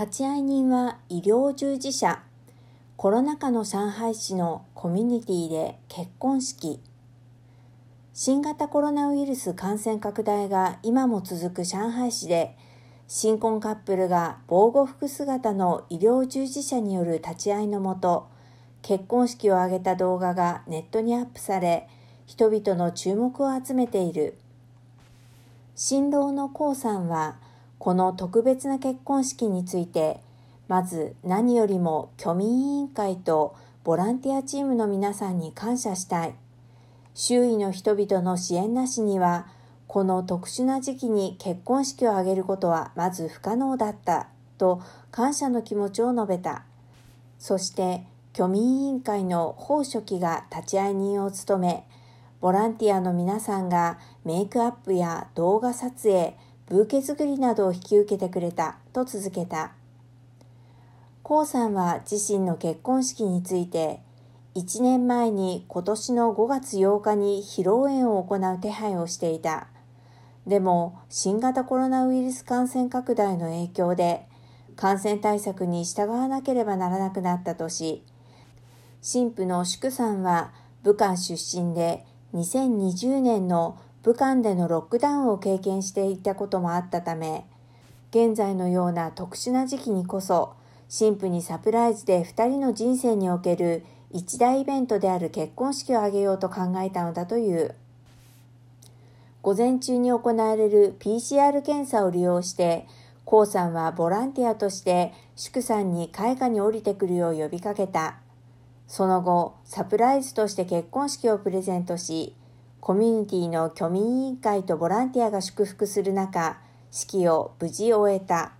立会人は医療従事者。コロナ禍の上海市のコミュニティで結婚式。新型コロナウイルス感染拡大が今も続く上海市で新婚カップルが防護服姿の医療従事者による立ち会いのもと結婚式を挙げた動画がネットにアップされ人々の注目を集めている。新郎のコウさんはこの特別な結婚式についてまず何よりも居民委員会とボランティアチームの皆さんに感謝したい。周囲の人々の支援なしにはこの特殊な時期に結婚式を挙げることはまず不可能だったと感謝の気持ちを述べた。そして居民委員会の法書記が立会人を務めボランティアの皆さんがメイクアップや動画撮影ブーケ作りなどを引き受けてくれたと続けたコウさんは自身の結婚式について1年前に今年の5月8日に披露宴を行う手配をしていた。でも新型コロナウイルス感染拡大の影響で感染対策に従わなければならなくなったとし、神父の祝さんは武漢出身で2020年の武漢でのロックダウンを経験していたこともあったため、現在のような特殊な時期にこそ、神父にサプライズで2人の人生における一大イベントである結婚式を挙げようと考えたのだという。午前中に行われる PCR 検査を利用して、コウさんはボランティアとして祝さんに絵画に降りてくるよう呼びかけた。その後、サプライズとして結婚式をプレゼントし、コミュニティの居民委員会とボランティアが祝福する中、式を無事終えた。